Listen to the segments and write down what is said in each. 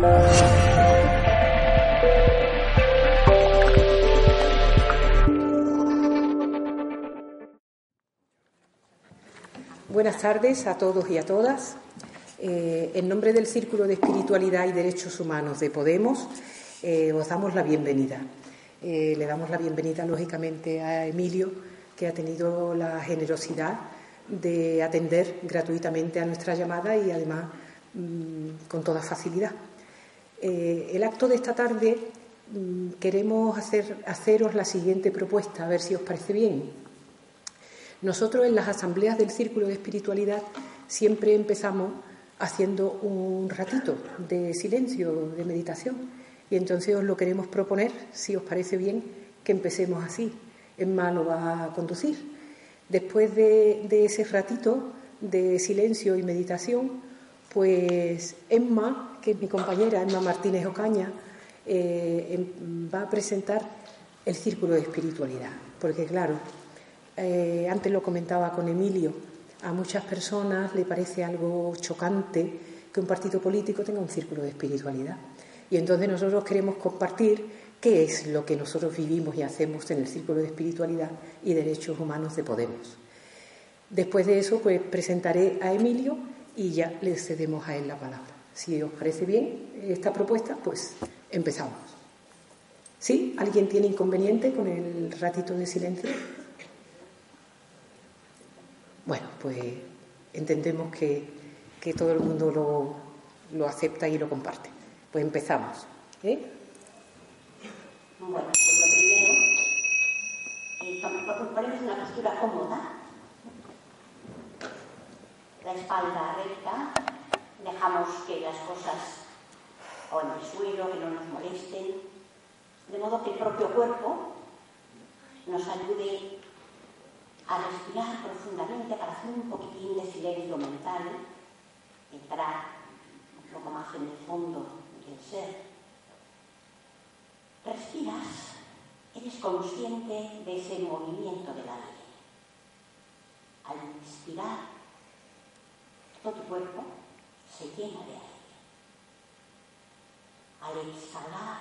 Buenas tardes a todos y a todas. Eh, en nombre del Círculo de Espiritualidad y Derechos Humanos de Podemos, eh, os damos la bienvenida. Eh, le damos la bienvenida, lógicamente, a Emilio, que ha tenido la generosidad de atender gratuitamente a nuestra llamada y, además, mm, con toda facilidad. El acto de esta tarde mm, queremos hacer, haceros la siguiente propuesta, a ver si os parece bien. Nosotros en las asambleas del Círculo de Espiritualidad siempre empezamos haciendo un ratito de silencio, de meditación. Y entonces os lo queremos proponer, si os parece bien, que empecemos así. Emma lo va a conducir. Después de, ese ratito de silencio y meditación, pues Emma, que mi compañera, Emma Martínez Ocaña, eh, em, va a presentar el círculo de espiritualidad. Porque claro, eh, antes lo comentaba con Emilio, a muchas personas le parece algo chocante que un partido político tenga un círculo de espiritualidad. Y entonces nosotros queremos compartir qué es lo que nosotros vivimos y hacemos en el círculo de espiritualidad y derechos humanos de Podemos. Después de eso, pues presentaré a Emilio y ya le cedemos a él la palabra. Si os parece bien esta propuesta, pues empezamos. ¿Sí? ¿Alguien tiene inconveniente con el ratito de silencio? Bueno, pues entendemos que, todo el mundo lo, acepta y lo comparte. Pues empezamos. ¿eh? Bueno, pues lo primero, eh, ponemos una postura cómoda, la espalda recta, dejamos que las cosas o en el suelo, que no nos molesten, de modo que el propio cuerpo nos ayude a respirar profundamente para hacer un poquitín de silencio mental, entrar un poco más en el fondo del ser. Respiras, eres consciente de ese movimiento del aire. Al inspirar, todo tu cuerpo se llena de aire. Al exhalar,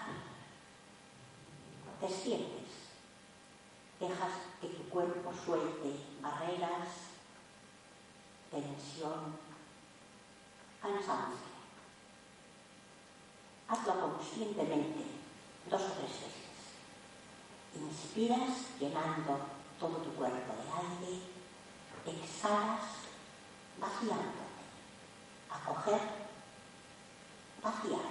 te sientes Dejas que tu cuerpo suelte barreras, tensión, cansancio. Hazlo conscientemente dos o tres veces. Inspiras llenando todo tu cuerpo de aire, exhalas 好喝。呀好喝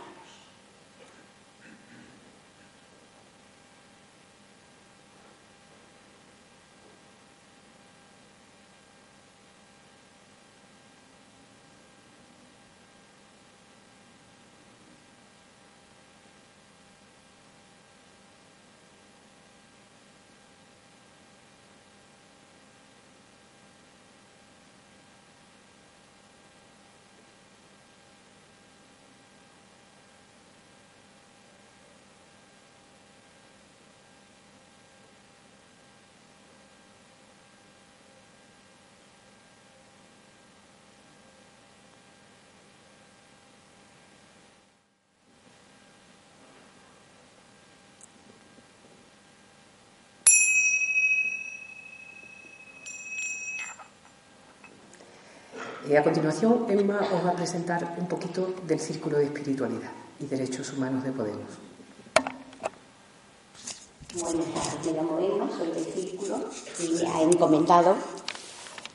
Y a continuación, Emma os va a presentar un poquito del Círculo de Espiritualidad y Derechos Humanos de Podemos. Buenas tardes, me llamo Emma, soy del Círculo y ha encomendado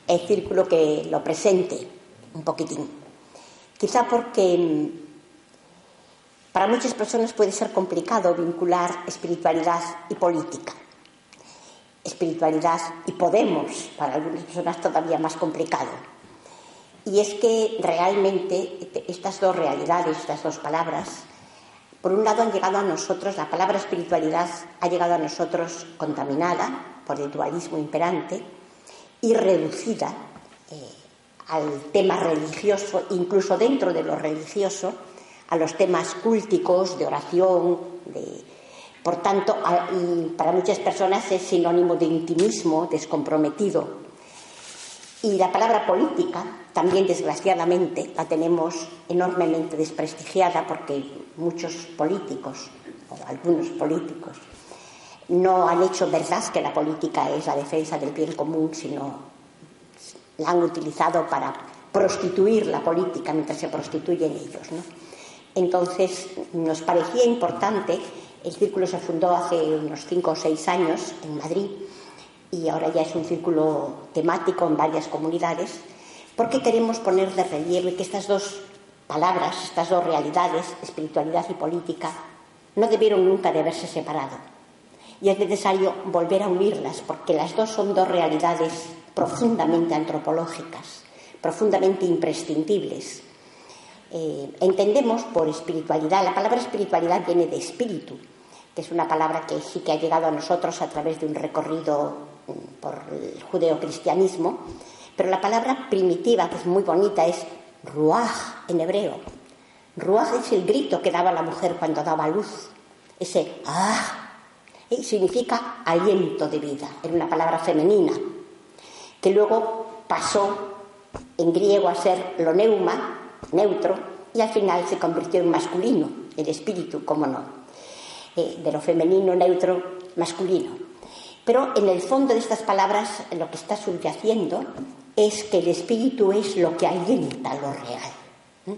el Círculo que lo presente un poquitín. Quizá porque mm, para muchas personas puede ser complicado vincular espiritualidad y política. Espiritualidad y Podemos, para algunas personas todavía más complicado y es que realmente estas dos realidades, estas dos palabras, por un lado han llegado a nosotros, la palabra espiritualidad ha llegado a nosotros contaminada por el dualismo imperante y reducida eh, al tema religioso, incluso dentro de lo religioso, a los temas cúlticos, de oración, de, por tanto, para muchas personas es sinónimo de intimismo descomprometido Y la palabra política, también desgraciadamente, la tenemos enormemente desprestigiada porque muchos políticos, o algunos políticos, no han hecho verdad que la política es la defensa del bien común, sino la han utilizado para prostituir la política mientras se prostituyen ellos. Entonces, nos parecía importante, el círculo se fundó hace unos cinco o seis años en Madrid y ahora ya es un círculo temático en varias comunidades, porque queremos poner de relieve que estas dos palabras, estas dos realidades, espiritualidad y política, no debieron nunca de haberse separado. Y es necesario volver a unirlas, porque las dos son dos realidades profundamente antropológicas, profundamente imprescindibles. Eh, entendemos por espiritualidad, la palabra espiritualidad viene de espíritu, que es una palabra que sí que ha llegado a nosotros a través de un recorrido por el judeocristianismo, pero la palabra primitiva, que es muy bonita, es ruaj en hebreo. Ruaj es el grito que daba la mujer cuando daba luz. Ese ah significa aliento de vida. Era una palabra femenina, que luego pasó en griego a ser lo neuma, neutro, y al final se convirtió en masculino, el espíritu, cómo no. Eh, de lo femenino, neutro, masculino. Pero en el fondo de estas palabras lo que está subyaciendo es que el espíritu es lo que alienta lo real,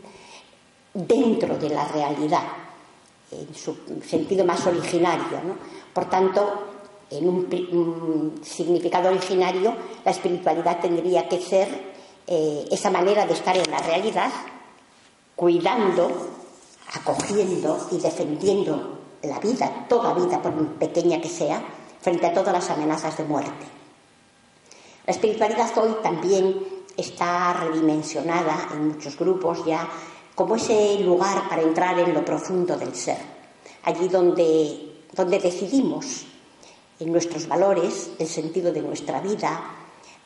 dentro de la realidad, en su sentido más originario. Por tanto, en un, significado originario, la espiritualidad tendría que ser eh, esa manera de estar en la realidad, cuidando, acogiendo y defendiendo la vida, toda vida, por pequeña que sea, frente a todas las amenazas de muerte. La espiritualidad hoy también está redimensionada en muchos grupos ya como ese lugar para entrar en lo profundo del ser, allí donde, donde decidimos en nuestros valores, el sentido de nuestra vida,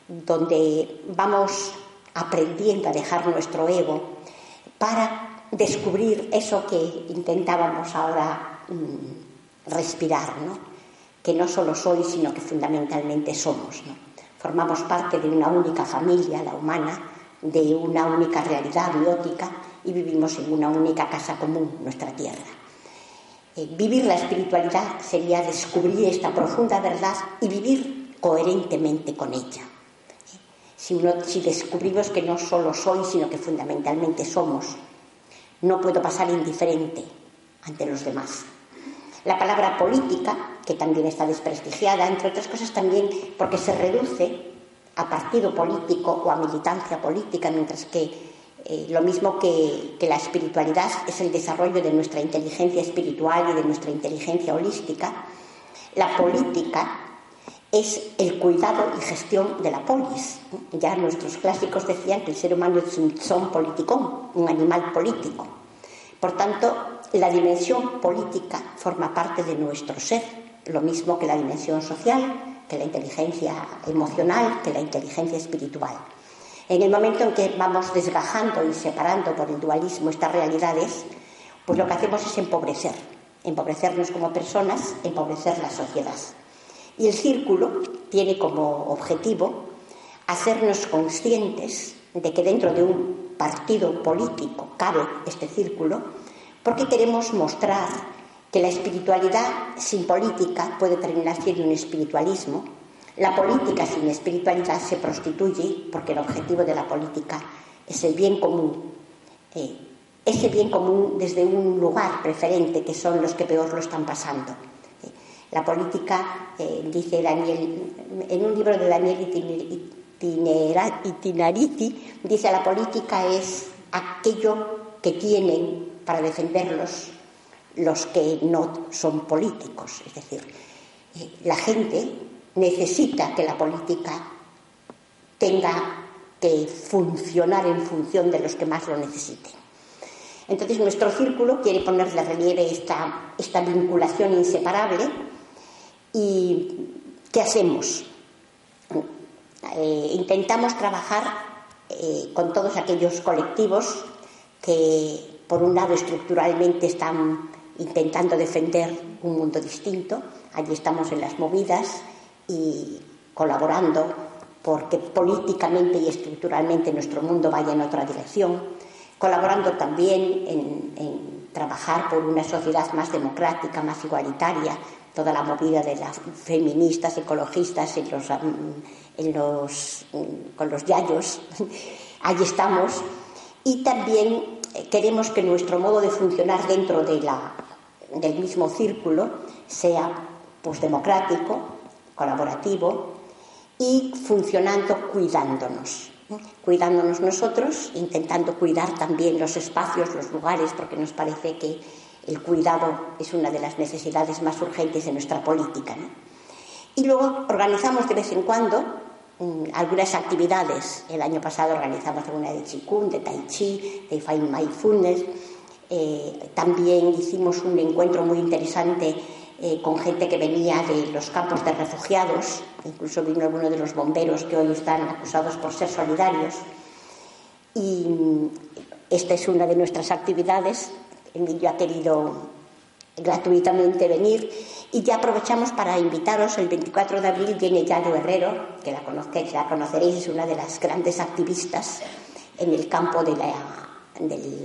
donde vamos aprendiendo a dejar nuestro ego para descubrir eso que intentábamos ahora mm, respirar, ¿no? Que no solo soy, sino que fundamentalmente somos. Formamos parte de una única familia, la humana, de una única realidad biótica y vivimos en una única casa común, nuestra tierra. Eh, vivir la espiritualidad sería descubrir esta profunda verdad y vivir coherentemente con ella. Si, si descubrimos que no solo soy, sino que fundamentalmente somos, no puedo pasar indiferente ante los demás. La palabra política, que también está desprestigiada, entre otras cosas también porque se reduce a partido político o a militancia política, mientras que eh, lo mismo que, la espiritualidad es el desarrollo de nuestra inteligencia espiritual y de nuestra inteligencia holística, la política es el cuidado y gestión de la polis. Ya nuestros clásicos decían que el ser humano es un son politicón, un animal político. Por tanto, la dimensión política forma parte de nuestro ser, lo mismo que la dimensión social, que la inteligencia emocional, que la inteligencia espiritual. En el momento en que vamos desgajando y separando por el dualismo estas realidades, pues lo que hacemos es empobrecer, empobrecernos como personas, empobrecer la sociedad. Y el círculo tiene como objetivo hacernos conscientes de que dentro de un partido político cabe este círculo porque queremos mostrar que la espiritualidad sin política puede terminar siendo un espiritualismo. La política sin espiritualidad se prostituye porque el objetivo de la política es el bien común. Eh, ese bien común desde un lugar preferente que son los que peor lo están pasando. Eh, la política, eh, dice Daniel, en un libro de Daniel Itinariti, dice la política es aquello que tienen para defenderlos los que no son políticos. Es decir, eh, la gente necesita que la política tenga que funcionar en función de los que más lo necesiten. Entonces, nuestro círculo quiere poner de relieve esta, esta vinculación inseparable y ¿qué hacemos? Eh, intentamos trabajar eh, con todos aquellos colectivos que por un lado, estructuralmente están intentando defender un mundo distinto. Allí estamos en las movidas y colaborando porque políticamente y estructuralmente nuestro mundo vaya en otra dirección, colaborando también en, trabajar por una sociedad más democrática, más igualitaria, toda la movida de las feministas, ecologistas en los, en los, con los yayos, ahí estamos, y también queremos que nuestro modo de funcionar dentro de la, del mismo círculo sea pues, democrático, colaborativo y funcionando cuidándonos. Cuidándonos nosotros, intentando cuidar también los espacios, los lugares, porque nos parece que el cuidado es una de las necesidades más urgentes de nuestra política. Y luego organizamos de vez en cuando mm, algunas actividades. El año pasado organizamos una de Qigong, de Tai Chi, de Fine Mindfulness. Eh, también hicimos un encuentro muy interesante eh, con gente que venía de los campos de refugiados, incluso vino alguno de los bomberos que hoy están acusados por ser solidarios. Y mm, esta es una de nuestras actividades. Emilio ha querido gratuitamente venir y ya aprovechamos para invitaros. El 24 de abril viene Yayo Herrero, que la, conozcáis, la conoceréis, es una de las grandes activistas en el campo del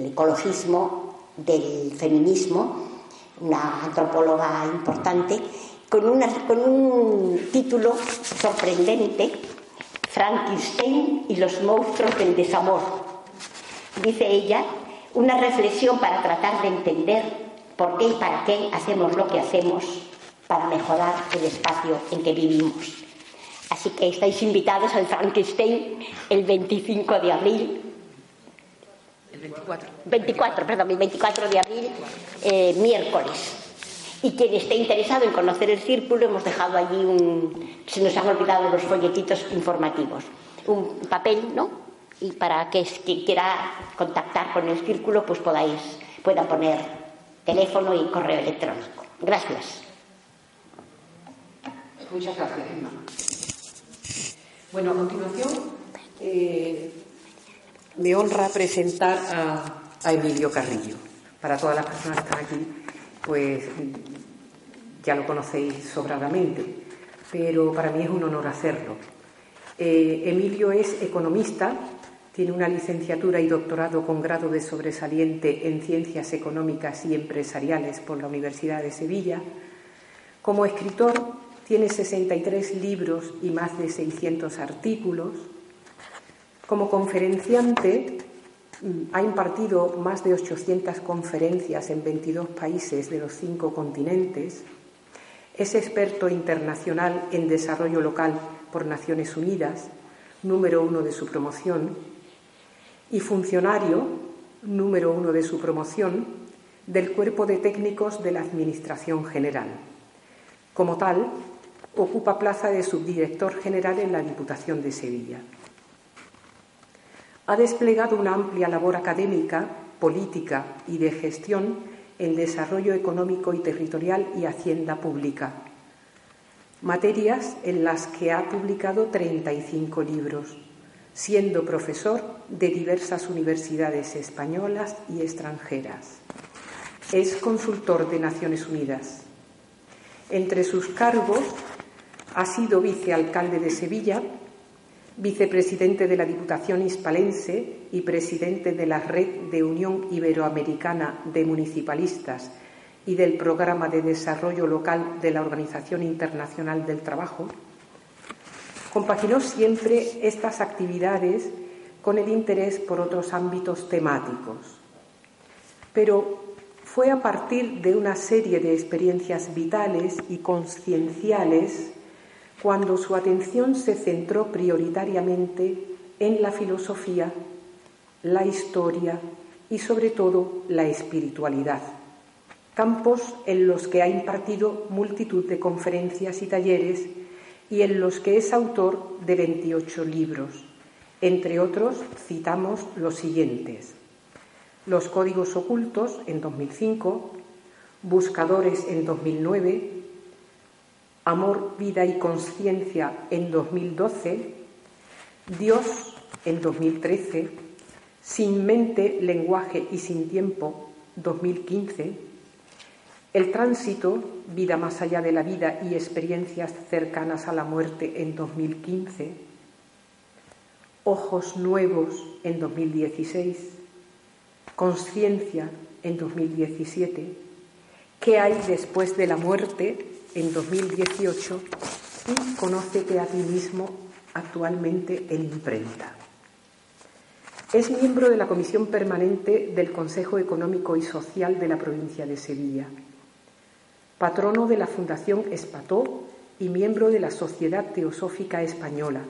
ecologismo, del feminismo una antropóloga importante, con, un título sorprendente, Frankenstein y los monstruos del desamor. Dice ella, una reflexión para tratar de entender por qué y para qué hacemos lo que hacemos para mejorar el espacio en que vivimos. Así que estáis invitados al Frankenstein el 25 de abril 24. 24, perdón, el 24 de abril, eh, miércoles. Y quien esté interesado en conocer el círculo, hemos dejado allí un. Se nos han olvidado los folletitos informativos. Un papel, ¿no? Y para que quien quiera contactar con el círculo, pues podáis, puedan poner teléfono y correo electrónico. Gracias. Muchas gracias, Emma. Bueno, a continuación. Eh, me honra presentar a, Emilio Carrillo. Para todas las personas que están aquí, pues ya lo conocéis sobradamente, pero para mí es un honor hacerlo. Eh, Emilio es economista, tiene una licenciatura y doctorado con grado de sobresaliente en Ciencias Económicas y Empresariales por la Universidad de Sevilla. Como escritor, tiene 63 libros y más de 600 artículos. Como conferenciante mm, ha impartido más de 800 conferencias en 22 países de los cinco continentes. Es experto internacional en desarrollo local por Naciones Unidas, número uno de su promoción, y funcionario número uno de su promoción del Cuerpo de Técnicos de la Administración General. Como tal, ocupa plaza de subdirector general en la Diputación de Sevilla ha desplegado una amplia labor académica, política y de gestión en desarrollo económico y territorial y hacienda pública, materias en las que ha publicado 35 libros, siendo profesor de diversas universidades españolas y extranjeras. Es consultor de Naciones Unidas. Entre sus cargos ha sido vicealcalde de Sevilla, vicepresidente de la Diputación Hispalense y presidente de la Red de Unión Iberoamericana de Municipalistas y del Programa de Desarrollo Local de la Organización Internacional del Trabajo, compaginó siempre estas actividades con el interés por otros ámbitos temáticos. Pero fue a partir de una serie de experiencias vitales y concienciales cuando su atención se centró prioritariamente en la filosofía, la historia y sobre todo la espiritualidad, campos en los que ha impartido multitud de conferencias y talleres y en los que es autor de 28 libros. Entre otros, citamos los siguientes. Los códigos ocultos en 2005, Buscadores en 2009, Amor, Vida y Conciencia en 2012, Dios en 2013, Sin Mente, Lenguaje y Sin Tiempo 2015, El Tránsito, Vida más allá de la vida y experiencias cercanas a la muerte en 2015, Ojos Nuevos en 2016, Conciencia en 2017, ¿Qué hay después de la muerte en 2018? y Conócete a ti mismo actualmente en imprenta. Es miembro de la Comisión Permanente del Consejo Económico y Social de la provincia de Sevilla, patrono de la Fundación Espató y miembro de la Sociedad Teosófica Española.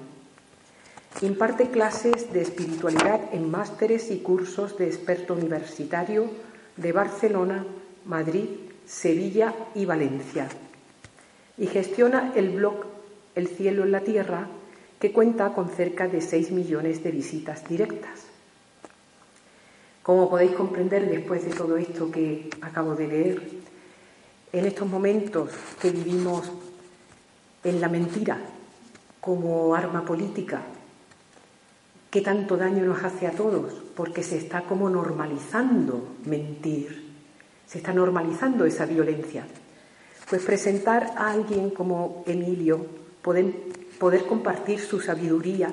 Imparte clases de espiritualidad en másteres y cursos de experto universitario de Barcelona, Madrid, Sevilla y Valencia. Y gestiona el blog El cielo en la tierra, que cuenta con cerca de 6 millones de visitas directas. Como podéis comprender después de todo esto que acabo de leer, en estos momentos que vivimos en la mentira como arma política, que tanto daño nos hace a todos, porque se está como normalizando mentir, se está normalizando esa violencia. Pues presentar a alguien como Emilio, poder, poder compartir su sabiduría,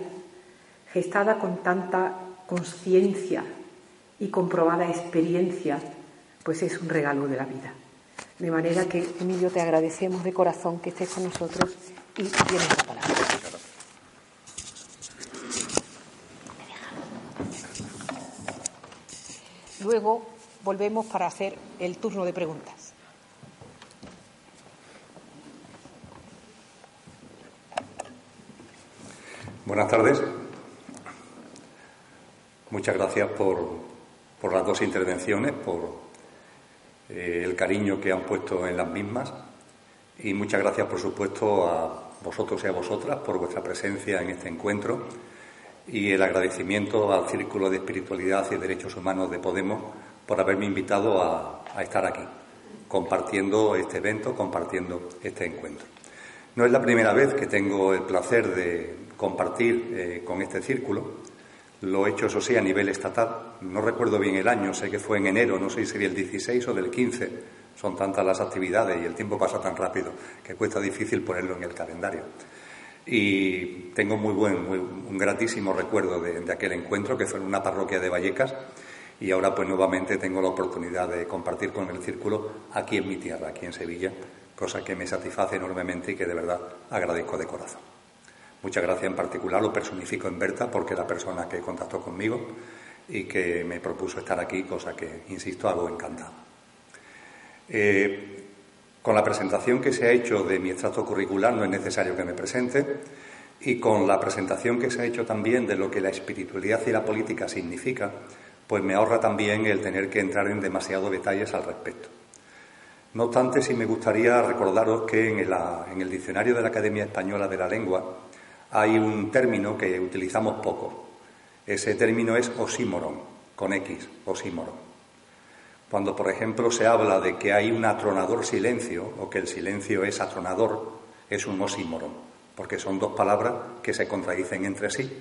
gestada con tanta conciencia y comprobada experiencia, pues es un regalo de la vida. De manera que, Emilio, te agradecemos de corazón que estés con nosotros y tienes la palabra. Luego volvemos para hacer el turno de preguntas. Buenas tardes. Muchas gracias por, las dos intervenciones, por eh, el cariño que han puesto en las mismas y muchas gracias, por supuesto, a vosotros y a vosotras por vuestra presencia en este encuentro y el agradecimiento al Círculo de Espiritualidad y Derechos Humanos de Podemos por haberme invitado a, estar aquí, compartiendo este evento, compartiendo este encuentro. No es la primera vez que tengo el placer de compartir eh, con este círculo. Lo he hecho, eso sí, a nivel estatal. No recuerdo bien el año, sé que fue en enero, no sé si sería el 16 o del 15. Son tantas las actividades y el tiempo pasa tan rápido que cuesta difícil ponerlo en el calendario. Y tengo muy buen, un gratísimo recuerdo de, de, aquel encuentro que fue en una parroquia de Vallecas y ahora pues nuevamente tengo la oportunidad de compartir con el círculo aquí en mi tierra, aquí en Sevilla, cosa que me satisface enormemente y que de verdad agradezco de corazón. Muchas gracias en particular, lo personifico en Berta porque es la persona que contactó conmigo y que me propuso estar aquí, cosa que, insisto, hago encantado. Eh, con la presentación que se ha hecho de mi extracto curricular no es necesario que me presente y con la presentación que se ha hecho también de lo que la espiritualidad y la política significa, pues me ahorra también el tener que entrar en demasiados detalles al respecto. No obstante, sí me gustaría recordaros que en, el diccionario de la Academia Española de la Lengua hay un término que utilizamos poco. Ese término es osímoron, con X, osímoron. Cuando, por ejemplo, se habla de que hay un atronador silencio o que el silencio es atronador, es un osímoron, porque son dos palabras que se contradicen entre sí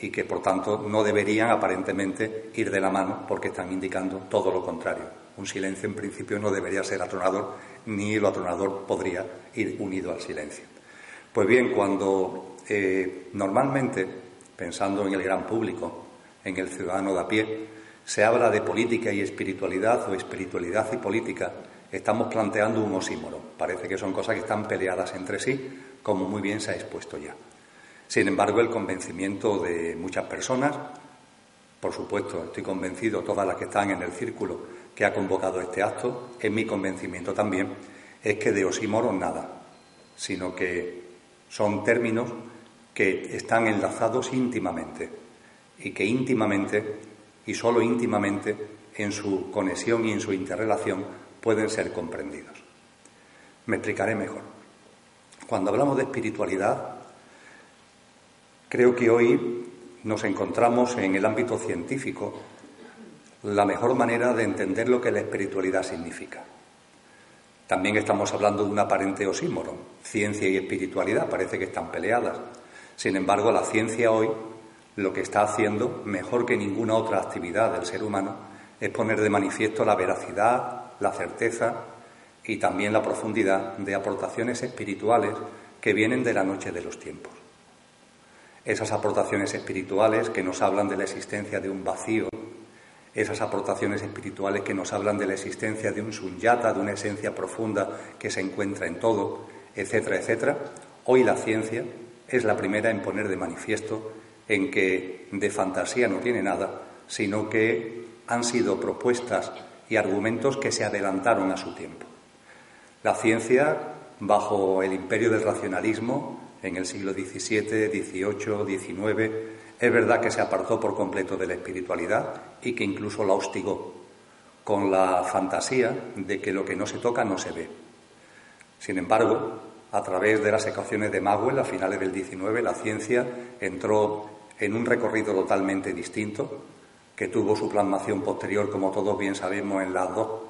y que, por tanto, no deberían aparentemente ir de la mano porque están indicando todo lo contrario. Un silencio, en principio, no debería ser atronador, ni lo atronador podría ir unido al silencio. Pues bien, cuando eh, normalmente, pensando en el gran público, en el ciudadano de a pie, se habla de política y espiritualidad o espiritualidad y política, estamos planteando un osímoro. Parece que son cosas que están peleadas entre sí, como muy bien se ha expuesto ya. Sin embargo, el convencimiento de muchas personas, por supuesto, estoy convencido, todas las que están en el círculo que ha convocado este acto, es mi convencimiento también, es que de osímoro nada, sino que son términos que están enlazados íntimamente y que íntimamente y solo íntimamente en su conexión y en su interrelación pueden ser comprendidos. Me explicaré mejor. Cuando hablamos de espiritualidad, creo que hoy nos encontramos en el ámbito científico la mejor manera de entender lo que la espiritualidad significa. También estamos hablando de un aparente osímoro, ciencia y espiritualidad, parece que están peleadas. Sin embargo, la ciencia hoy lo que está haciendo, mejor que ninguna otra actividad del ser humano, es poner de manifiesto la veracidad, la certeza y también la profundidad de aportaciones espirituales que vienen de la noche de los tiempos. esas aportaciones espirituales que nos hablan de la existencia de un vacío, esas aportaciones espirituales que nos hablan de la existencia de un sunyata, de una esencia profunda que se encuentra en todo, etcétera, etcétera. Hoy la ciencia es la primera en poner de manifiesto en que de fantasía no tiene nada, sino que han sido propuestas y argumentos que se adelantaron a su tiempo. La ciencia, bajo el imperio del racionalismo, en el siglo XVII, XVIII, XIX, es verdad que se apartó por completo de la espiritualidad y que incluso la hostigó con la fantasía de que lo que no se toca no se ve. Sin embargo, a través de las ecuaciones de Maxwell a finales del XIX, la ciencia entró en un recorrido totalmente distinto, que tuvo su plasmación posterior, como todos bien sabemos, en las dos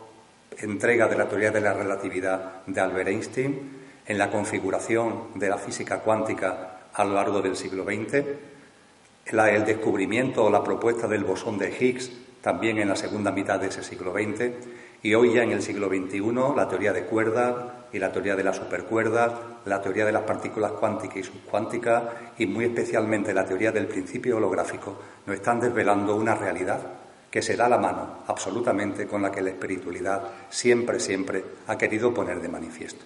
entregas de la teoría de la relatividad de Albert Einstein, en la configuración de la física cuántica a lo largo del siglo XX, el descubrimiento o la propuesta del bosón de Higgs también en la segunda mitad de ese siglo XX, y hoy ya en el siglo XXI la teoría de cuerdas y la teoría de las supercuerdas, la teoría de las partículas cuánticas y subcuánticas y muy especialmente la teoría del principio holográfico nos están desvelando una realidad que se da la mano absolutamente con la que la espiritualidad siempre, siempre ha querido poner de manifiesto.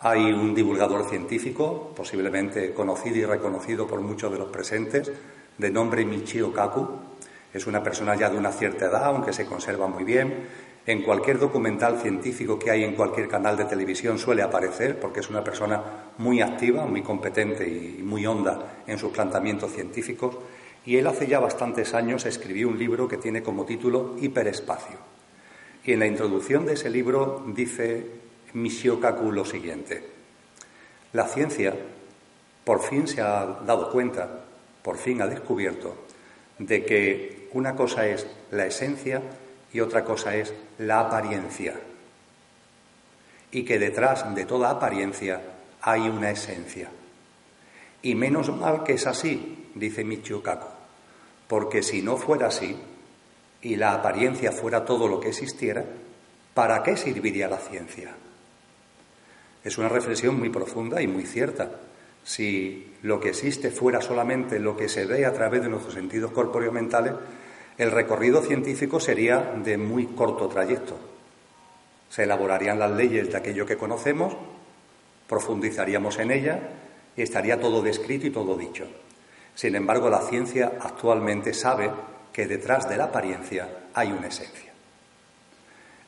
Hay un divulgador científico, posiblemente conocido y reconocido por muchos de los presentes, de nombre Michio Kaku. Es una persona ya de una cierta edad, aunque se conserva muy bien, en cualquier documental científico que hay en cualquier canal de televisión suele aparecer porque es una persona muy activa, muy competente y muy honda en sus planteamientos científicos. Y él hace ya bastantes años escribió un libro que tiene como título Hiperespacio. Y en la introducción de ese libro dice Michio Kaku lo siguiente. La ciencia por fin se ha dado cuenta, por fin ha descubierto, de que una cosa es la esencia y otra cosa es la apariencia. Y que detrás de toda apariencia hay una esencia. Y menos mal que es así, dice Michio Kaku, porque si no fuera así y la apariencia fuera todo lo que existiera, ¿para qué serviría la ciencia? Es una reflexión muy profunda y muy cierta. Si lo que existe fuera solamente lo que se ve a través de nuestros sentidos corpóreos mentales, el recorrido científico sería de muy corto trayecto. Se elaborarían las leyes de aquello que conocemos, profundizaríamos en ella y estaría todo descrito y todo dicho. Sin embargo, la ciencia actualmente sabe que detrás de la apariencia hay una esencia.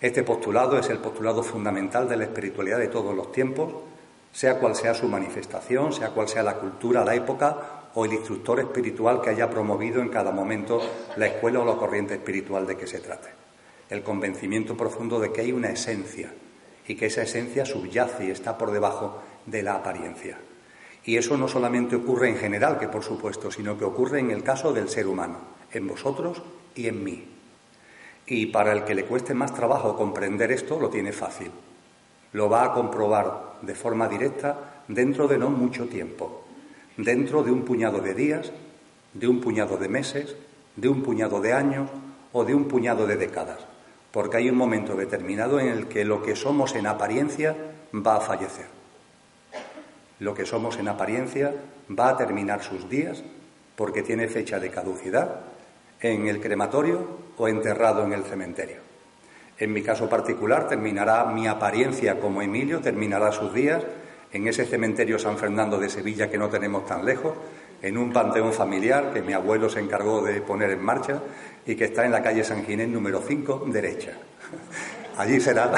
Este postulado es el postulado fundamental de la espiritualidad de todos los tiempos, sea cual sea su manifestación, sea cual sea la cultura, la época o el instructor espiritual que haya promovido en cada momento la escuela o la corriente espiritual de que se trate. El convencimiento profundo de que hay una esencia y que esa esencia subyace y está por debajo de la apariencia. Y eso no solamente ocurre en general, que por supuesto, sino que ocurre en el caso del ser humano, en vosotros y en mí. Y para el que le cueste más trabajo comprender esto, lo tiene fácil. Lo va a comprobar de forma directa dentro de no mucho tiempo dentro de un puñado de días, de un puñado de meses, de un puñado de años o de un puñado de décadas, porque hay un momento determinado en el que lo que somos en apariencia va a fallecer. Lo que somos en apariencia va a terminar sus días porque tiene fecha de caducidad en el crematorio o enterrado en el cementerio. En mi caso particular terminará mi apariencia como Emilio, terminará sus días en ese cementerio San Fernando de Sevilla que no tenemos tan lejos, en un panteón familiar que mi abuelo se encargó de poner en marcha y que está en la calle San Ginés número 5, derecha. Allí será,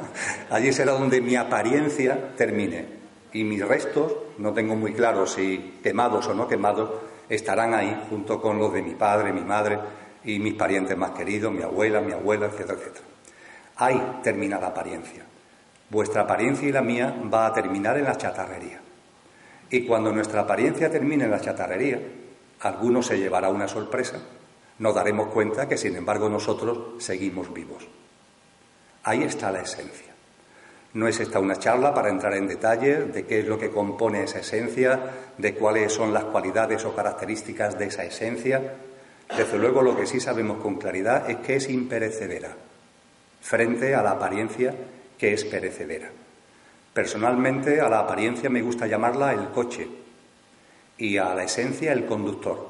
allí será donde mi apariencia termine y mis restos, no tengo muy claro si quemados o no quemados, estarán ahí junto con los de mi padre, mi madre y mis parientes más queridos, mi abuela, mi abuela, etcétera, etcétera. Ahí termina la apariencia. Vuestra apariencia y la mía va a terminar en la chatarrería. Y cuando nuestra apariencia termine en la chatarrería, alguno se llevará una sorpresa. Nos daremos cuenta que, sin embargo, nosotros seguimos vivos. Ahí está la esencia. No es esta una charla para entrar en detalles de qué es lo que compone esa esencia, de cuáles son las cualidades o características de esa esencia. Desde luego lo que sí sabemos con claridad es que es imperecedera frente a la apariencia que es perecedera. Personalmente a la apariencia me gusta llamarla el coche y a la esencia el conductor.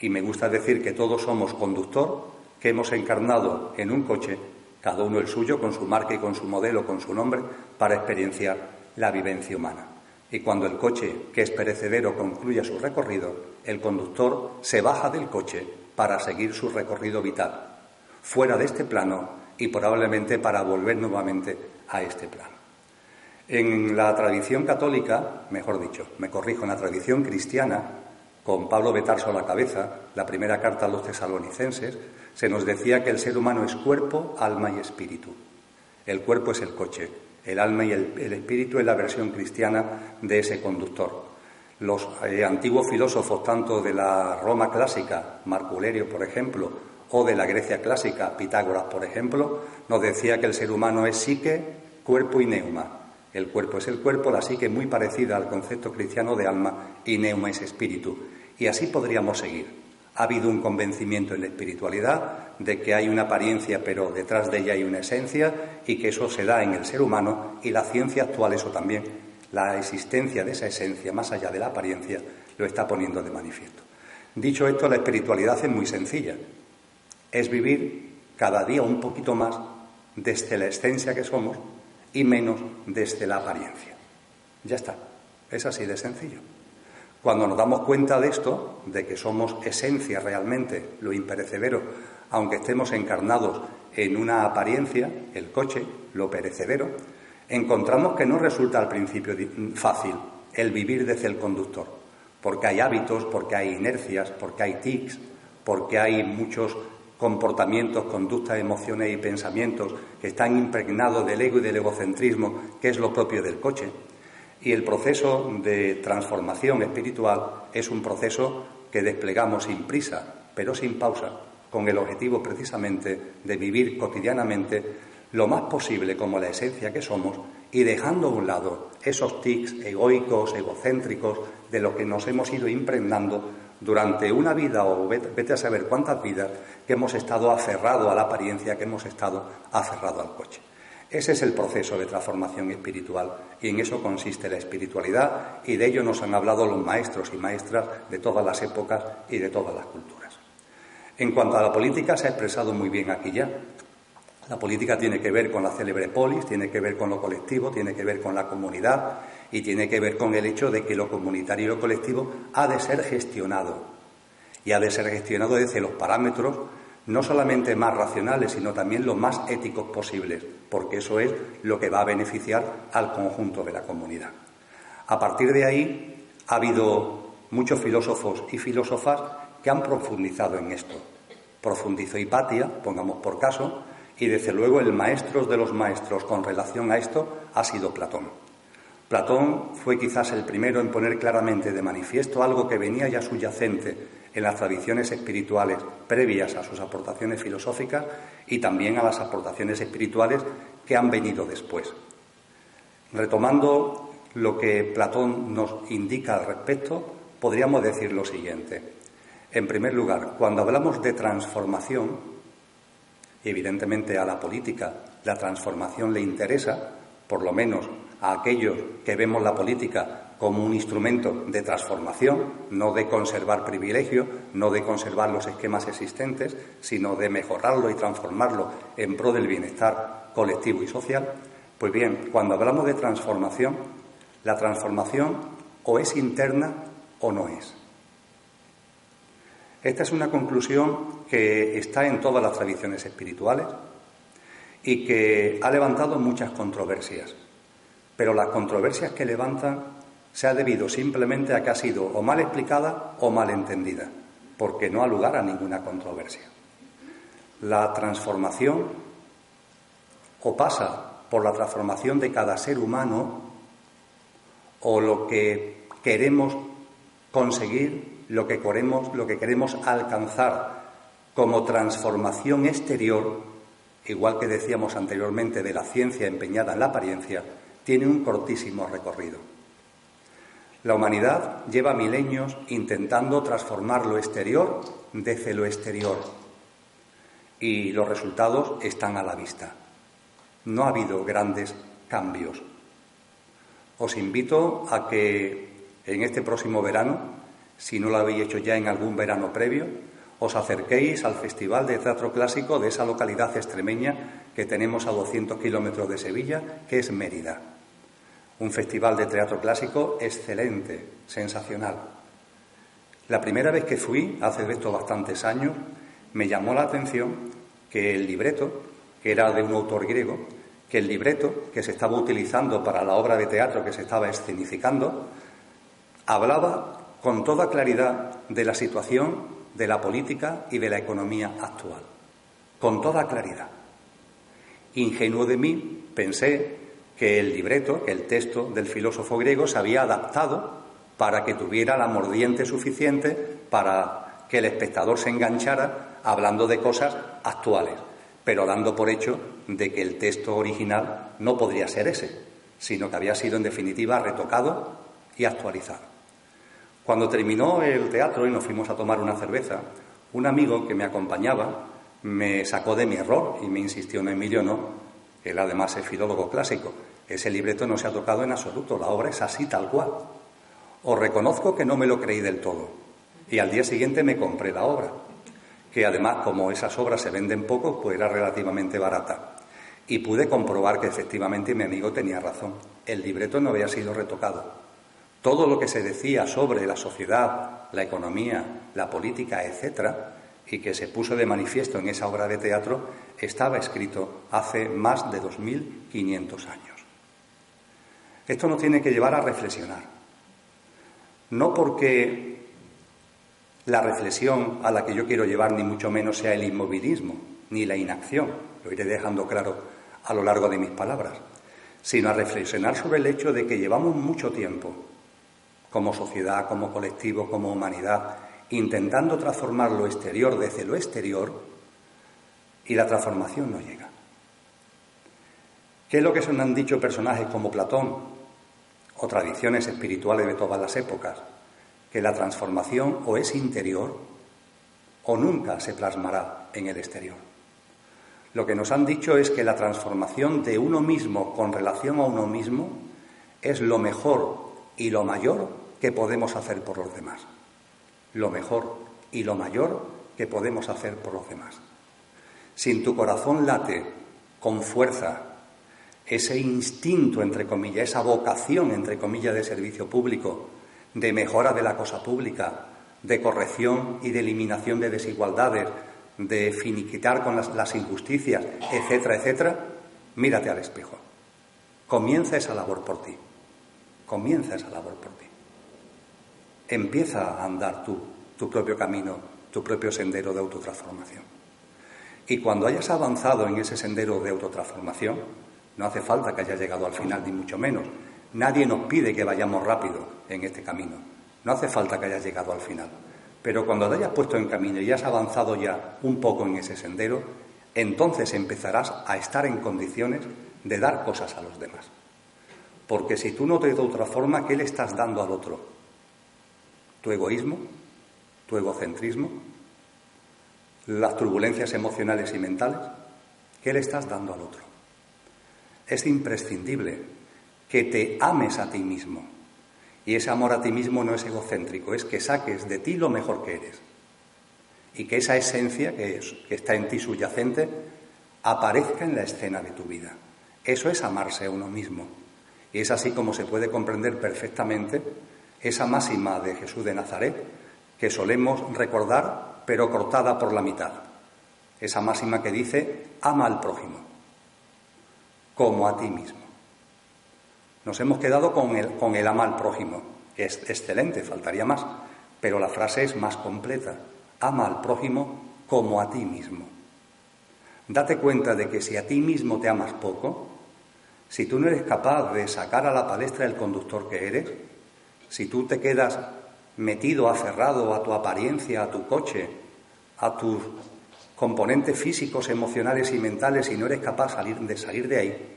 Y me gusta decir que todos somos conductor, que hemos encarnado en un coche, cada uno el suyo, con su marca y con su modelo, con su nombre, para experienciar la vivencia humana. Y cuando el coche, que es perecedero, concluya su recorrido, el conductor se baja del coche para seguir su recorrido vital, fuera de este plano y probablemente para volver nuevamente a este plano. En la tradición católica, mejor dicho, me corrijo, en la tradición cristiana, con Pablo Betarso a la cabeza, la primera carta a los tesalonicenses, se nos decía que el ser humano es cuerpo, alma y espíritu. El cuerpo es el coche, el alma y el, espíritu es la versión cristiana de ese conductor. Los eh, antiguos filósofos, tanto de la Roma clásica, Marco Aurelio, por ejemplo, o de la Grecia clásica, Pitágoras, por ejemplo, nos decía que el ser humano es psique, cuerpo y neuma, el cuerpo es el cuerpo, la psique muy parecida al concepto cristiano de alma y neuma es espíritu. Y así podríamos seguir. Ha habido un convencimiento en la espiritualidad de que hay una apariencia, pero detrás de ella hay una esencia y que eso se da en el ser humano y la ciencia actual eso también, la existencia de esa esencia más allá de la apariencia, lo está poniendo de manifiesto. Dicho esto, la espiritualidad es muy sencilla. Es vivir cada día un poquito más desde la esencia que somos y menos desde la apariencia. Ya está, es así de sencillo. Cuando nos damos cuenta de esto, de que somos esencia realmente, lo imperecedero, aunque estemos encarnados en una apariencia, el coche, lo perecedero, encontramos que no resulta al principio fácil el vivir desde el conductor, porque hay hábitos, porque hay inercias, porque hay tics, porque hay muchos comportamientos, conductas, emociones y pensamientos que están impregnados del ego y del egocentrismo, que es lo propio del coche. Y el proceso de transformación espiritual es un proceso que desplegamos sin prisa, pero sin pausa, con el objetivo precisamente de vivir cotidianamente lo más posible como la esencia que somos y dejando a un lado esos tics egoicos, egocéntricos, de los que nos hemos ido impregnando durante una vida o vete, a saber cuántas vidas que hemos estado aferrado a la apariencia, que hemos estado aferrado al coche. Ese es el proceso de transformación espiritual y en eso consiste la espiritualidad y de ello nos han hablado los maestros y maestras de todas las épocas y de todas las culturas. En cuanto a la política, se ha expresado muy bien aquí ya. La política tiene que ver con la célebre polis, tiene que ver con lo colectivo, tiene que ver con la comunidad y tiene que ver con el hecho de que lo comunitario y lo colectivo ha de ser gestionado. Y ha de ser gestionado desde los parámetros no solamente más racionales, sino también los más éticos posibles, porque eso es lo que va a beneficiar al conjunto de la comunidad. A partir de ahí ha habido muchos filósofos y filósofas que han profundizado en esto. Profundizó Hipatia, pongamos por caso, y desde luego el maestro de los maestros con relación a esto ha sido Platón. Platón fue quizás el primero en poner claramente de manifiesto algo que venía ya subyacente en las tradiciones espirituales previas a sus aportaciones filosóficas y también a las aportaciones espirituales que han venido después. Retomando lo que Platón nos indica al respecto, podríamos decir lo siguiente. En primer lugar, cuando hablamos de transformación, evidentemente a la política la transformación le interesa, por lo menos a aquellos que vemos la política como un instrumento de transformación, no de conservar privilegios, no de conservar los esquemas existentes, sino de mejorarlo y transformarlo en pro del bienestar colectivo y social. Pues bien, cuando hablamos de transformación, la transformación o es interna o no es. Esta es una conclusión que está en todas las tradiciones espirituales y que ha levantado muchas controversias pero las controversias que levantan se ha debido simplemente a que ha sido o mal explicada o mal entendida, porque no ha lugar a ninguna controversia. La transformación o pasa por la transformación de cada ser humano o lo que queremos conseguir, lo que queremos, lo que queremos alcanzar como transformación exterior, igual que decíamos anteriormente de la ciencia empeñada en la apariencia, tiene un cortísimo recorrido. La humanidad lleva milenios intentando transformar lo exterior desde lo exterior y los resultados están a la vista. No ha habido grandes cambios. Os invito a que en este próximo verano si no lo habéis hecho ya en algún verano previo, os acerquéis al Festival de Teatro Clásico de esa localidad extremeña que tenemos a 200 kilómetros de Sevilla, que es Mérida. Un festival de teatro clásico excelente, sensacional. La primera vez que fui, hace esto bastantes años, me llamó la atención que el libreto, que era de un autor griego, que el libreto que se estaba utilizando para la obra de teatro que se estaba escenificando, hablaba con toda claridad de la situación de la política y de la economía actual. Con toda claridad. Ingenuo de mí, pensé que el libreto, que el texto del filósofo griego se había adaptado para que tuviera la mordiente suficiente para que el espectador se enganchara hablando de cosas actuales pero dando por hecho de que el texto original no podría ser ese, sino que había sido en definitiva retocado y actualizado. Cuando terminó el teatro y nos fuimos a tomar una cerveza, un amigo que me acompañaba me sacó de mi error y me insistió, no, Emilio, no, él además es filólogo clásico, ese libreto no se ha tocado en absoluto, la obra es así tal cual. Os reconozco que no me lo creí del todo y al día siguiente me compré la obra que además como esas obras se venden poco, pues era relativamente barata. Y pude comprobar que efectivamente mi amigo tenía razón. El libreto no había sido retocado. Todo lo que se decía sobre la sociedad, la economía, la política, etcétera, y que se puso de manifiesto en esa obra de teatro, estaba escrito hace más de 2.500 años. Esto nos tiene que llevar a reflexionar. No porque la reflexión a la que yo quiero llevar ni mucho menos sea el inmovilismo, ni la inacción, lo iré dejando claro a lo largo de mis palabras, sino a reflexionar sobre el hecho de que llevamos mucho tiempo, como sociedad, como colectivo, como humanidad, intentando transformar lo exterior desde lo exterior y la transformación no llega. ¿Qué es lo que se han dicho personajes como Platón o tradiciones espirituales de todas las épocas? que la transformación o es interior o nunca se plasmará en el exterior. Lo que nos han dicho es que la transformación de uno mismo con relación a uno mismo es lo mejor y lo mayor que podemos hacer por los demás. Lo mejor y lo mayor que podemos hacer por los demás. Sin tu corazón late con fuerza ese instinto, entre comillas, esa vocación, entre comillas, de servicio público, de mejora de la cosa pública, de corrección y de eliminación de desigualdades, de finiquitar con las, injusticias, etcétera, etcétera, mírate al espejo. Comienza esa labor por ti. Comienza esa labor por ti. Empieza a andar tú, tu propio camino, tu propio sendero de autotransformación. Y cuando hayas avanzado en ese sendero de autotransformación, no hace falta que hayas llegado al final, ni mucho menos, Nadie nos pide que vayamos rápido en este camino. No hace falta que hayas llegado al final. Pero cuando te hayas puesto en camino y has avanzado ya un poco en ese sendero, entonces empezarás a estar en condiciones de dar cosas a los demás. Porque si tú no te de otra forma, ¿qué le estás dando al otro? ¿Tu egoísmo? ¿Tu egocentrismo? ¿Las turbulencias emocionales y mentales? ¿Qué le estás dando al otro? Es imprescindible que te ames a ti mismo. Y ese amor a ti mismo no es egocéntrico, es que saques de ti lo mejor que eres. Y que esa esencia que, está en ti subyacente aparezca en la escena de tu vida. Eso es amarse a uno mismo. Y es así como se puede comprender perfectamente esa máxima de Jesús de Nazaret que solemos recordar, pero cortada por la mitad. Esa máxima que dice, ama al prójimo, como a ti mismo. Nos hemos quedado con el, con el ama al prójimo, que es excelente, faltaría más, pero la frase es más completa. Ama al prójimo como a ti mismo. Date cuenta de que si a ti mismo te amas poco, si tú no eres capaz de sacar a la palestra el conductor que eres, si tú te quedas metido, aferrado a tu apariencia, a tu coche, a tus componentes físicos, emocionales y mentales y no eres capaz de salir de ahí,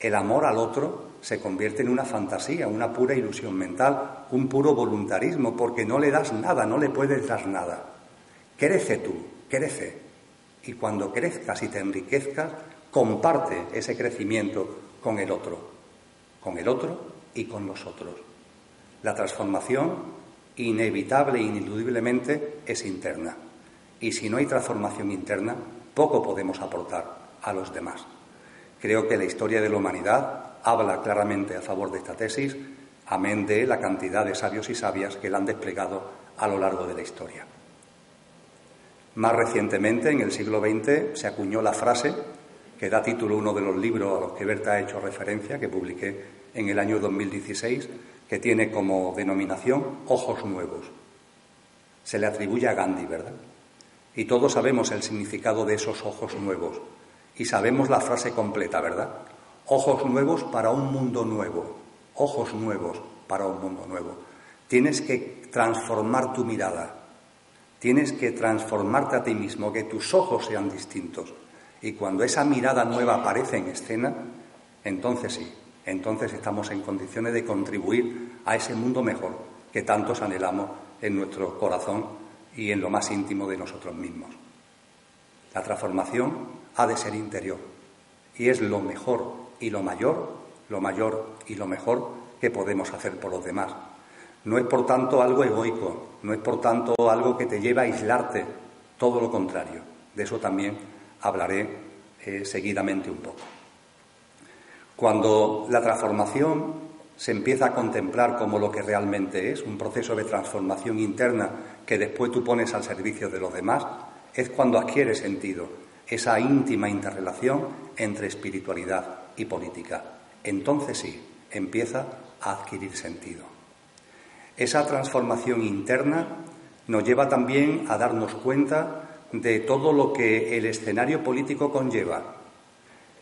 el amor al otro se convierte en una fantasía, una pura ilusión mental, un puro voluntarismo, porque no le das nada, no le puedes dar nada. Crece tú, crece. Y cuando crezcas y te enriquezcas, comparte ese crecimiento con el otro, con el otro y con los otros. La transformación inevitable e ineludiblemente es interna. Y si no hay transformación interna, poco podemos aportar a los demás. Creo que la historia de la humanidad habla claramente a favor de esta tesis, amén de la cantidad de sabios y sabias que la han desplegado a lo largo de la historia. Más recientemente, en el siglo XX, se acuñó la frase que da título a uno de los libros a los que Berta ha hecho referencia, que publiqué en el año 2016, que tiene como denominación Ojos Nuevos. Se le atribuye a Gandhi, ¿verdad? Y todos sabemos el significado de esos ojos nuevos. Y sabemos la frase completa, ¿verdad? Ojos nuevos para un mundo nuevo. Ojos nuevos para un mundo nuevo. Tienes que transformar tu mirada. Tienes que transformarte a ti mismo, que tus ojos sean distintos. Y cuando esa mirada nueva aparece en escena, entonces sí, entonces estamos en condiciones de contribuir a ese mundo mejor que tantos anhelamos en nuestro corazón y en lo más íntimo de nosotros mismos. La transformación ha de ser interior y es lo mejor y lo mayor, lo mayor y lo mejor que podemos hacer por los demás. No es por tanto algo egoico, no es por tanto algo que te lleva a aislarte, todo lo contrario. De eso también hablaré eh, seguidamente un poco. Cuando la transformación se empieza a contemplar como lo que realmente es, un proceso de transformación interna que después tú pones al servicio de los demás, es cuando adquiere sentido esa íntima interrelación entre espiritualidad y política. Entonces sí, empieza a adquirir sentido. Esa transformación interna nos lleva también a darnos cuenta de todo lo que el escenario político conlleva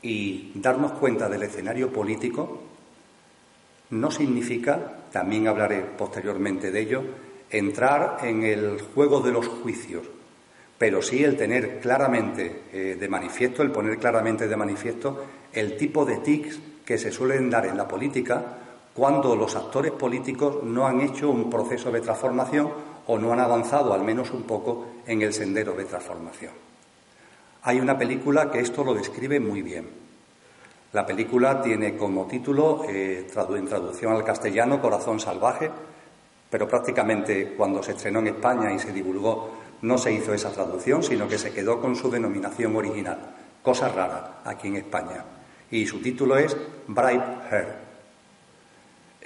y darnos cuenta del escenario político no significa, también hablaré posteriormente de ello, entrar en el juego de los juicios, pero sí el tener claramente eh, de manifiesto, el poner claramente de manifiesto el tipo de tics que se suelen dar en la política cuando los actores políticos no han hecho un proceso de transformación o no han avanzado al menos un poco en el sendero de transformación. Hay una película que esto lo describe muy bien. La película tiene como título, eh, en traducción al castellano, Corazón Salvaje, pero prácticamente cuando se estrenó en España y se divulgó no se hizo esa traducción, sino que se quedó con su denominación original, Cosa Rara, aquí en España. Y su título es Bright Hair,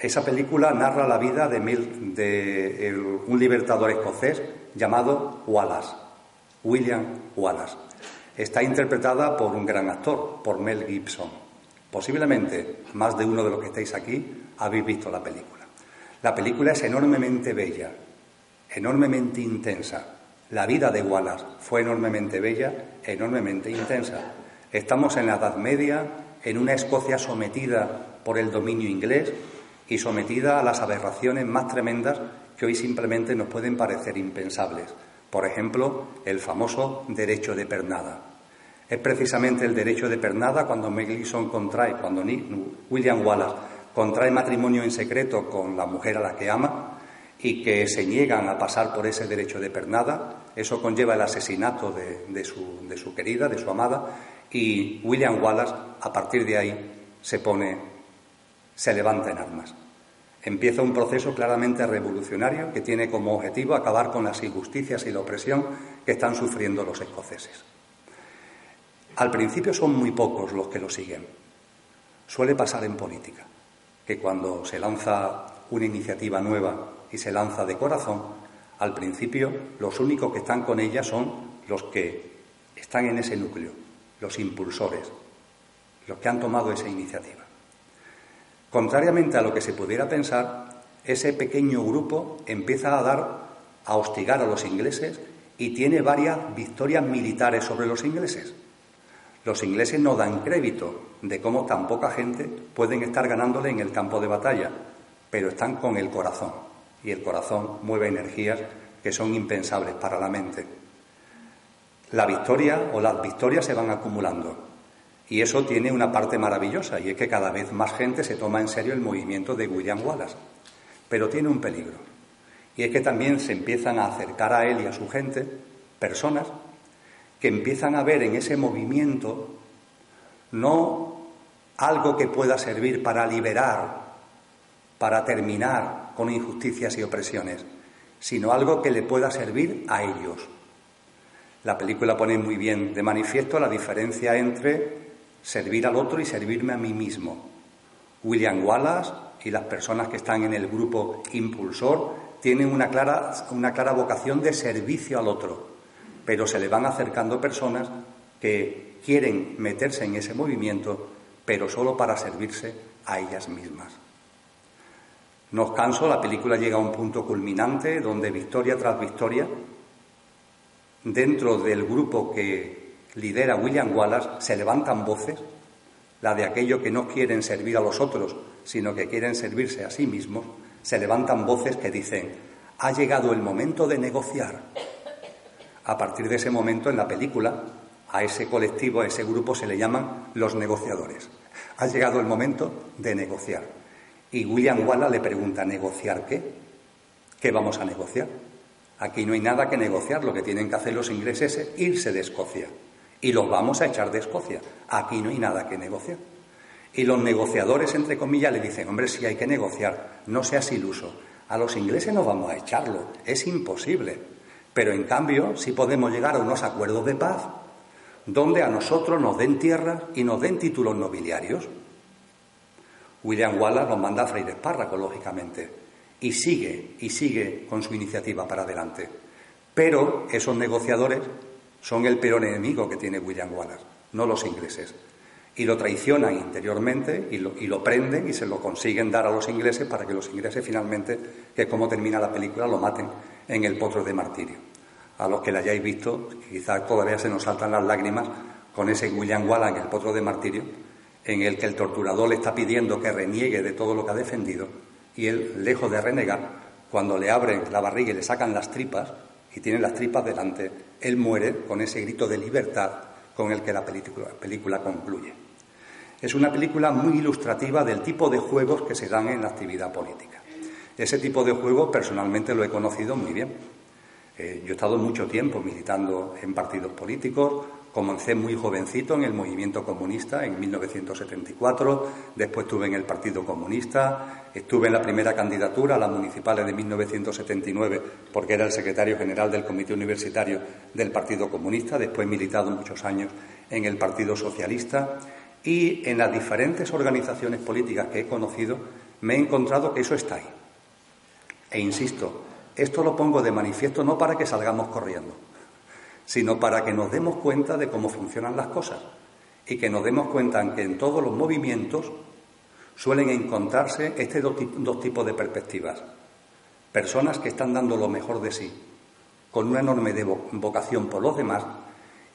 esa película narra la vida de, un libertador escocés llamado Wallace, William Wallace. Está interpretada por un gran actor, por Mel Gibson. Posiblemente más de uno de los que estáis aquí habéis visto la película. La película es enormemente bella, enormemente intensa. La vida de Wallace fue enormemente bella, enormemente intensa. Estamos en la Edad Media, en una Escocia sometida por el dominio inglés, y sometida a las aberraciones más tremendas que hoy simplemente nos pueden parecer impensables. Por ejemplo, el famoso derecho de pernada. Es precisamente el derecho de pernada cuando contrae, cuando William Wallace contrae matrimonio en secreto con la mujer a la que ama y que se niegan a pasar por ese derecho de pernada. Eso conlleva el asesinato de, su, de su querida, de su amada, y William Wallace, a partir de ahí, se pone se levanta en armas. Empieza un proceso claramente revolucionario que tiene como objetivo acabar con las injusticias y la opresión que están sufriendo los escoceses. Al principio son muy pocos los que lo siguen. Suele pasar en política, que cuando se lanza una iniciativa nueva y se lanza de corazón, al principio los únicos que están con ella son los que están en ese núcleo, los impulsores, los que han tomado esa iniciativa. Contrariamente a lo que se pudiera pensar, ese pequeño grupo empieza a dar, a hostigar a los ingleses y tiene varias victorias militares sobre los ingleses. Los ingleses no dan crédito de cómo tan poca gente pueden estar ganándole en el campo de batalla, pero están con el corazón y el corazón mueve energías que son impensables para la mente. La victoria o las victorias se van acumulando y eso tiene una parte maravillosa, y es que cada vez más gente se toma en serio el movimiento de William Wallace. Pero tiene un peligro, y es que también se empiezan a acercar a él y a su gente personas que empiezan a ver en ese movimiento no algo que pueda servir para liberar, para terminar con injusticias y opresiones, sino algo que le pueda servir a ellos. La película pone muy bien de manifiesto la diferencia entre servir al otro y servirme a mí mismo. William Wallace y las personas que están en el grupo impulsor tienen una clara, una clara vocación de servicio al otro, pero se le van acercando personas que quieren meterse en ese movimiento, pero solo para servirse a ellas mismas. No os canso, la película llega a un punto culminante donde victoria tras victoria dentro del grupo que lidera William Wallace se levantan voces, la de aquellos que no quieren servir a los otros, sino que quieren servirse a sí mismos, se levantan voces que dicen, ha llegado el momento de negociar. A partir de ese momento en la película, a ese colectivo, a ese grupo se le llaman los negociadores. Ha llegado el momento de negociar. Y William Wallace le pregunta, ¿negociar qué? ¿Qué vamos a negociar? Aquí no hay nada que negociar, lo que tienen que hacer los ingleses es irse de Escocia. Y los vamos a echar de Escocia. Aquí no hay nada que negociar. Y los negociadores, entre comillas, le dicen, hombre, si hay que negociar, no seas iluso. A los ingleses no vamos a echarlo, es imposible. Pero en cambio, sí podemos llegar a unos acuerdos de paz donde a nosotros nos den tierras y nos den títulos nobiliarios. William Wallace nos manda a Freire lógicamente y sigue, y sigue con su iniciativa para adelante. Pero esos negociadores son el peor enemigo que tiene William Wallace, no los ingleses. Y lo traicionan interiormente y lo, y lo prenden y se lo consiguen dar a los ingleses para que los ingleses finalmente, que como termina la película, lo maten en el potro de martirio. A los que la hayáis visto, quizás todavía se nos saltan las lágrimas con ese William Wallace en el potro de martirio, en el que el torturador le está pidiendo que reniegue de todo lo que ha defendido y él, lejos de renegar, cuando le abren la barriga y le sacan las tripas, y tiene las tripas delante, él muere con ese grito de libertad con el que la película, concluye. Es una película muy ilustrativa del tipo de juegos que se dan en la actividad política. Ese tipo de juegos personalmente lo he conocido muy bien. Eh, yo he estado mucho tiempo militando en partidos políticos, Comencé muy jovencito en el movimiento comunista en 1974, después estuve en el Partido Comunista, estuve en la primera candidatura a las municipales de 1979 porque era el secretario general del Comité Universitario del Partido Comunista, después he militado muchos años en el Partido Socialista y en las diferentes organizaciones políticas que he conocido me he encontrado que eso está ahí. E insisto, esto lo pongo de manifiesto no para que salgamos corriendo sino para que nos demos cuenta de cómo funcionan las cosas y que nos demos cuenta que en todos los movimientos suelen encontrarse este dos, tipos de perspectivas. Personas que están dando lo mejor de sí, con una enorme vocación por los demás,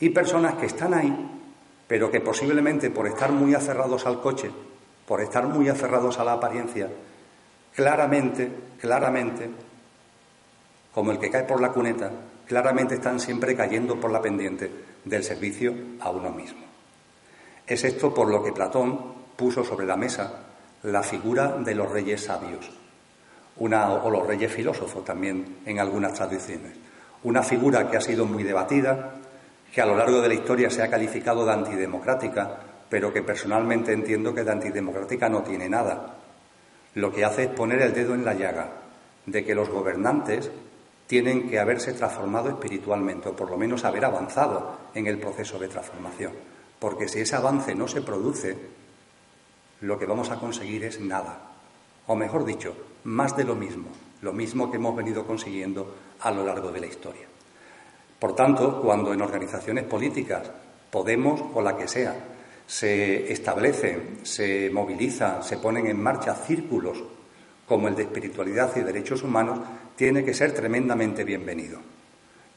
y personas que están ahí, pero que posiblemente por estar muy aferrados al coche, por estar muy aferrados a la apariencia, claramente, claramente, como el que cae por la cuneta, claramente están siempre cayendo por la pendiente del servicio a uno mismo. Es esto por lo que Platón puso sobre la mesa la figura de los reyes sabios, una, o los reyes filósofos también en algunas tradiciones. Una figura que ha sido muy debatida, que a lo largo de la historia se ha calificado de antidemocrática, pero que personalmente entiendo que de antidemocrática no tiene nada. Lo que hace es poner el dedo en la llaga de que los gobernantes tienen que haberse transformado espiritualmente, o por lo menos haber avanzado en el proceso de transformación. Porque si ese avance no se produce, lo que vamos a conseguir es nada. O mejor dicho, más de lo mismo, lo mismo que hemos venido consiguiendo a lo largo de la historia. Por tanto, cuando en organizaciones políticas, Podemos o la que sea, se establecen, se movilizan, se ponen en marcha círculos como el de espiritualidad y derechos humanos, tiene que ser tremendamente bienvenido.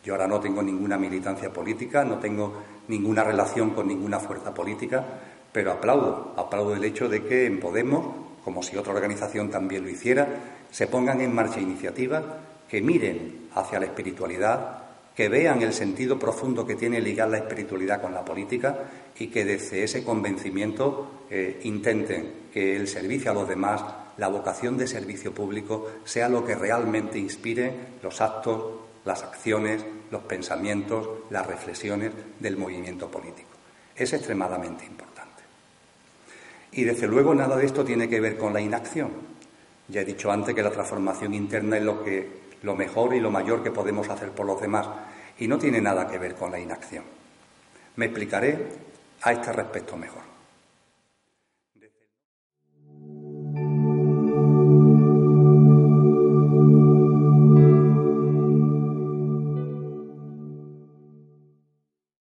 Yo ahora no tengo ninguna militancia política, no tengo ninguna relación con ninguna fuerza política, pero aplaudo, aplaudo el hecho de que en Podemos, como si otra organización también lo hiciera, se pongan en marcha iniciativas que miren hacia la espiritualidad, que vean el sentido profundo que tiene ligar la espiritualidad con la política y que desde ese convencimiento eh, intenten que el servicio a los demás la vocación de servicio público sea lo que realmente inspire los actos, las acciones, los pensamientos, las reflexiones del movimiento político. Es extremadamente importante. Y desde luego nada de esto tiene que ver con la inacción. Ya he dicho antes que la transformación interna es lo que lo mejor y lo mayor que podemos hacer por los demás y no tiene nada que ver con la inacción. Me explicaré a este respecto mejor.